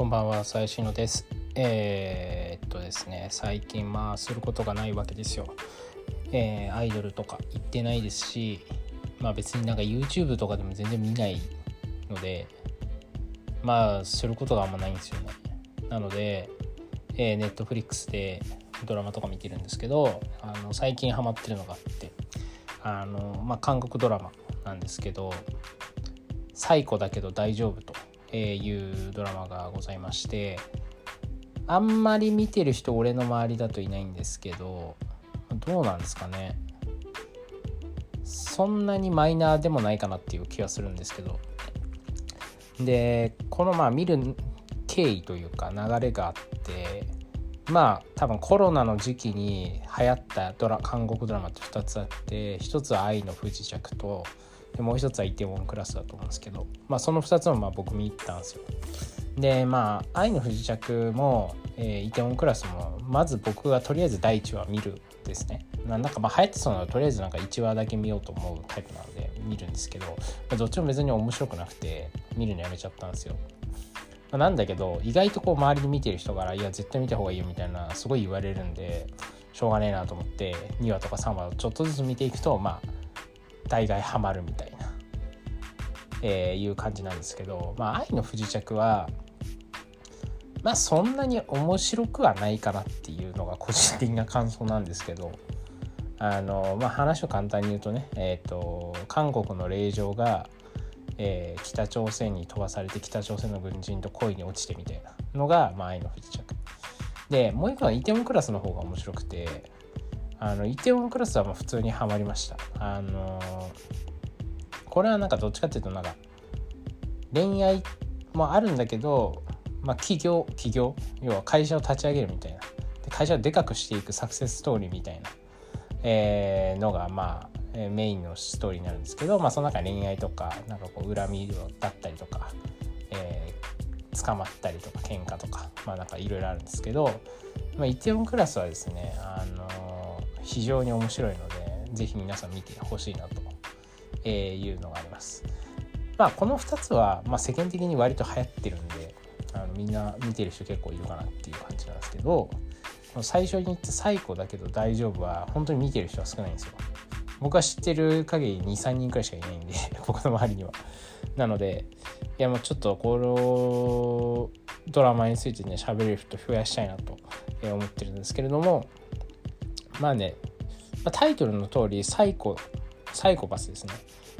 こんばんは、最新のです。えー、っとですね、最近まあすることがないわけですよ。えー、アイドルとか行ってないですし、まあ別になんか YouTube とかでも全然見ないので、まあすることがあんまないんですよね。なので、えー、Netflix でドラマとか見てるんですけど、あの最近ハマってるのがあって、あのまあ韓国ドラマなんですけど、最古だけど大丈夫と。えいうドラマがございましてあんまり見てる人俺の周りだといないんですけどどうなんですかね。そんなにマイナーでもないかなっていう気はするんですけど。でこのまあ見る経緯というか流れがあってまあ多分コロナの時期に流行ったドラ韓国ドラマって2つあって1つは「愛の不時着」とでもう一つはイテウォンクラスだと思うんですけど、まあ、その2つもまあ僕見たんですよ。でまあ「愛の不時着も」えー、イテウォンクラスもまず僕がとりあえず第1話見るですね。なんかまあ流行ってそうなのとりあえずなんか1話だけ見ようと思うタイプなので見るんですけど、まあ、どっちも別に面白くなくて見るのやめちゃったんですよ。なんだけど意外とこう周りに見てる人から「いや絶対見た方がいいよ」みたいなすごい言われるんでしょうがねえなと思って2話とか3話をちょっとずつ見ていくとまあ大概ハマるみたいな、えー、いう感じなんですけど、まあ、愛の不時着はまあそんなに面白くはないかなっていうのが個人的な感想なんですけどあの、まあ、話を簡単に言うとね、えーと、韓国の令状が、えー、北朝鮮に飛ばされて北朝鮮の軍人と恋に落ちてみたいなのが、まあ、愛の不時着。でもう一個はイテウォンクラスの方が面白くてあのイテウォンクラスはもう普通にはまりました。あのこれはなんかどっちかっていうとなんか恋愛もあるんだけど、まあ、企業企業要は会社を立ち上げるみたいな。で会社をでかくしていくサクセスストーリーみたいな、えー、のがまあメインのストーリーになるんですけど、まあ、その中恋愛とかなんかこう恨みだったりとか、えー、捕まったりとか喧嘩とかまあなんかいろいろあるんですけど、まあ、イテウォンクラスはですねあの非常に面白いので是非皆さん見てほしいなというのがあります。まあこの2つは、まあ、世間的に割と流行ってるんであのみんな見てる人結構いるかなっていう感じなんですけど最初に言った「最古だけど大丈夫」は本当に見てる人は少ないんですよ。僕は知ってる限り23人くらいしかいないんで 僕の周りには。なのでいやもうちょっとこのドラマについてね喋れる人増やしたいなと思ってるんですけれどもまあね、タイトルの通りサイコサイコパスですね、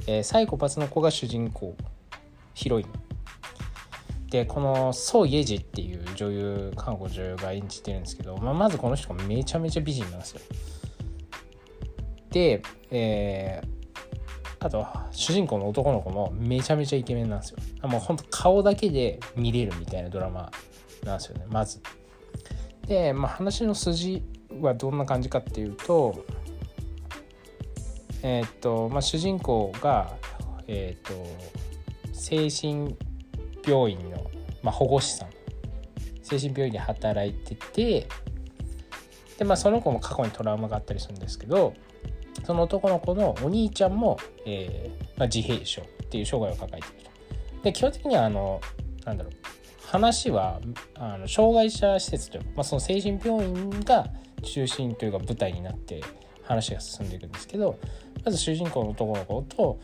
えー、サイコパスの子が主人公ヒロイン。でこのソ・イェジっていう女優韓国女優が演じてるんですけど、まあ、まずこの人がめちゃめちゃ美人なんですよ。で、えー、あと主人公の男の子もめちゃめちゃイケメンなんですよ。もうほんと顔だけで見れるみたいなドラマなんですよねまず。で、まあ、話の筋はどんな感じかっていうとえっ、とまあ主人公がえっ、と精神病院の、まあ、保護士さん精神病院で働いててでまあその子も過去にトラウマがあったりするんですけどその男の子のお兄ちゃんも、えーまあ、自閉症っていう障害を抱えていると。で基本的にはあのなんだろう話はあの障害者施設というか、まあ、その精神病院が中心というか舞台になって話が進んでいくんですけどまず主人公の男の子と、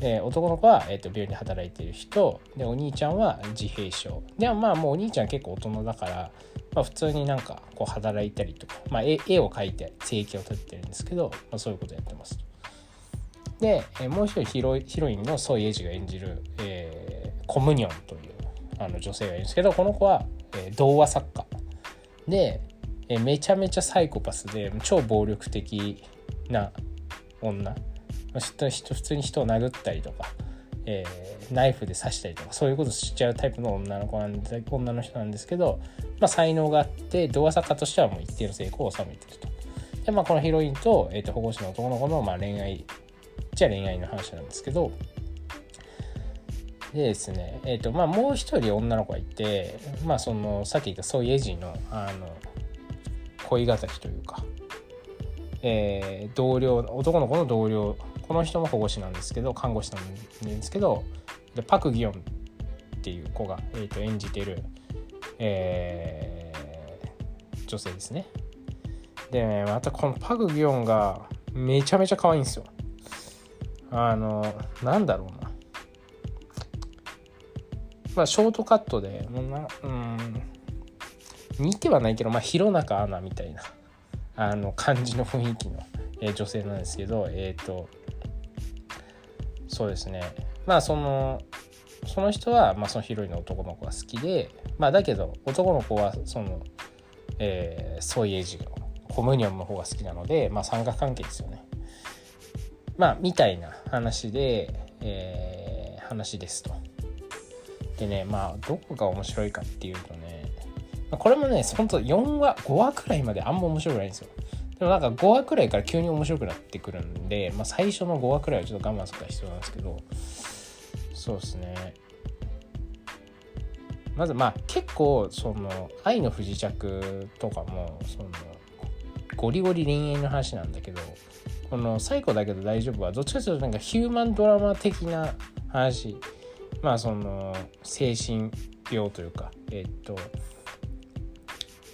えー、男の子は、えーと、病院で働いている人でお兄ちゃんは自閉症。でもまあもうお兄ちゃん結構大人だから、まあ、普通になんかこう働いたりとか、まあ、絵絵を描いて生計を立ててるんですけど、まあ、そういうことやってます。で、えー、もう一人ヒロヒロインのソイ・エジが演じる、えー、コムニョンというあの女性がいるんですけどこの子は、えー、童話作家。で、えめちゃめちゃサイコパスで超暴力的な女普通に人を殴ったりとか、えー、ナイフで刺したりとかそういうことしちゃうタイプの女の子なんで女の人なんですけど、まあ、才能があって童話作家としてはもう一定の成功を収めてると。でまあ、このヒロインと,、えー、と保護士の男の子のまあ恋愛じゃ恋愛の話なんですけどでですね、えーとまあ、もう一人女の子がいて、まあ、そのさっき言ったソイエジのあの恋敵というか、えー、同僚男の子の同僚この人も保護士なんですけど看護師なんですけどでパク・ギヨンっていう子が、えー、と演じてる、えー、女性ですね。でまたこのパグ・ギョンがめちゃめちゃ可愛いんですよ。あのなんだろうな。まあショートカットでもうなうん似てはないけどまあ弘中アナみたいなあの感じの雰囲気の、えー、女性なんですけどえっ、ー、とそうですねまあそのその人は、まあ、そのヒロインの男の子が好きで、まあ、だけど男の子はその、えー、ソイエジのコムニョンの方が好きなので、まあ、三角関係ですよね。まあみたいな話で、えー、話ですと。でねまあどこが面白いかっていうとねこれもねほんと4話5話くらいまであんま面白くないんですよ。でもなんか5話くらいから急に面白くなってくるんで、まあ、最初の5話くらいはちょっと我慢するか必要なんですけど。そうですね。まずまあ結構その「愛の不時着」とかもそのゴリゴリ恋愛の話なんだけどこの「最後だけど大丈夫」はどっちかというとなんかヒューマンドラマ的な話。まあその精神病というかえっと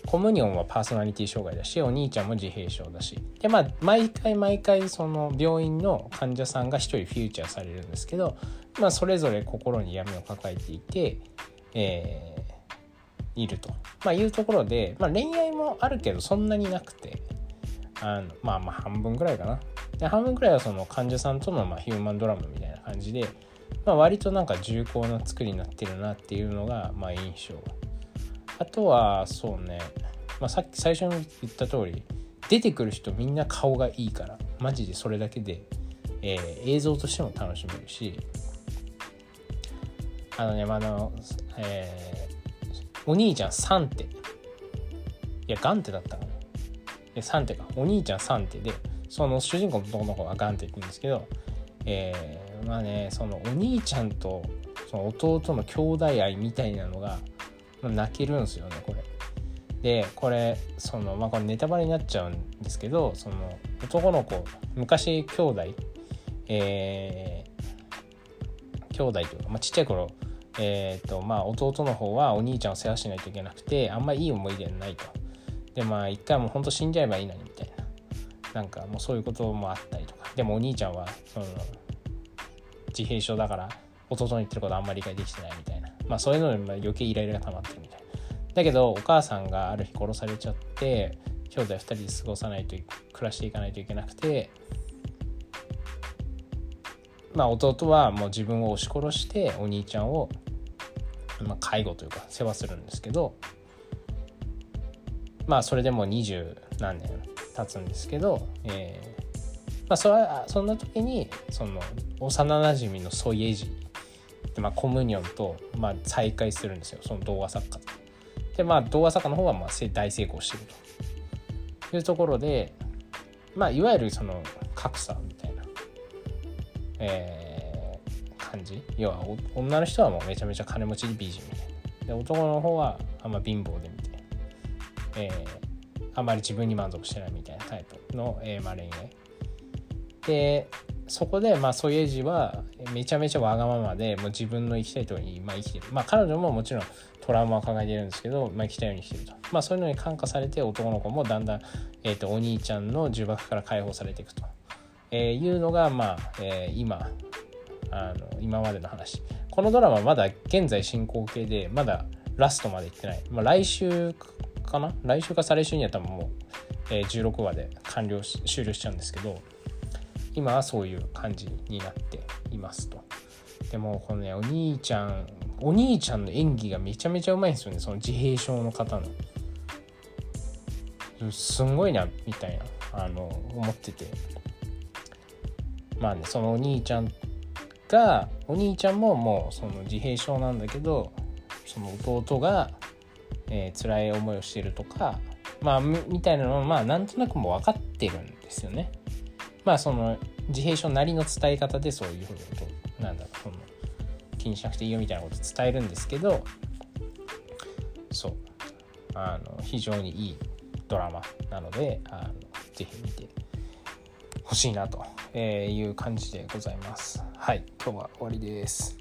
コムニョンはパーソナリティ障害だしお兄ちゃんも自閉症だし。でまあ毎回毎回その病院の患者さんが1人フューチャーされるんですけど、まあ、それぞれ心に闇を抱えていて、えー、いると、まあ、いうところで、まあ、恋愛もあるけどそんなになくてあのまあまあ半分ぐらいかな。で半分ぐらいはその患者さんとのまあヒューマンドラマみたいな感じで、まあ、割となんか重厚な作りになってるなっていうのがまあ印象。あとはそうね、まあ、さっき最初に言った通り出てくる人みんな顔がいいからマジでそれだけで、えー、映像としても楽しめるしあのねまあの、えー、お兄ちゃんサンテ。いやガンテだったかな。サンテか。お兄ちゃんサンテでその主人公の男の子はガンテって言うんですけど、えー、まあねそのお兄ちゃんとその弟の兄弟愛みたいなのが泣けるんですよねこれ。でこれそのまあこれネタバレになっちゃうんですけどその男の子昔兄弟えー、兄弟というか、まあ、ちっちゃい頃えーとまあ、弟の方はお兄ちゃんを世話しないといけなくてあんまりいい思い出ないと。でまあ一回もうほんと死んじゃえばいいのにみたいななんかもうそういうこともあったりとかでもお兄ちゃんはその自閉症だから弟の言ってることあんまり理解できてないみたいなまあそういうので余計イライラが溜まってるみたい。なだけどお母さんがある日殺されちゃって兄弟2人で過ごさないと暮らしていかないといけなくてまあ弟はもう自分を押し殺してお兄ちゃんを、まあ、介護というか世話するんですけどまあそれでも二十何年経つんですけど、えーまあ、そそんな時にその幼なじみのソイエジまあ、コムニョンと、まあ、再会するんですよ。その動画作家でまあ動画作家の方はまあ大成功してると。いうところでまあいわゆるその格差みたいな、えー、感じ。要は女の人はもうめちゃめちゃ金持ち美人みたいな。で男の方はあんま貧乏でみたいな、えー、あんまり自分に満足してないみたいなタイプの、えーまあ、恋愛。でそこでまあソイエジはめちゃめちゃわがままでもう自分の生きたいところにまあ生きてる。まあ彼女ももちろんトラウマを抱えているんですけど、まあ、生きたいようにしてると。まあそういうのに感化されて男の子もだんだん、えーと、お兄ちゃんの呪縛から解放されていくと、えー、いうのがまあ、えー、今あの今までの話。このドラマまだ現在進行形でまだラストまでいってない、まあ、来週かな？来週か再来週には多分もう、えー、16話で完了終了しちゃうんですけど今はそういう感じになっていますと。でもこのねお兄ちゃんお兄ちゃんの演技がめちゃめちゃうまいんですよねその自閉症の方の。すんごいなみたいなあの思っててまあねそのお兄ちゃんがお兄ちゃんももうその自閉症なんだけどその弟が、えー、辛い思いをしてるとかまあみたいなのはまあなんとなくもう分かってるんですよね。まあその自閉症なりの伝え方でそういうふうになんだろうその気にしなくていいよみたいなこと伝えるんですけどそうあの非常にいいドラマなのであのぜひ見てほしいなという感じでございます。はい今日は終わりです。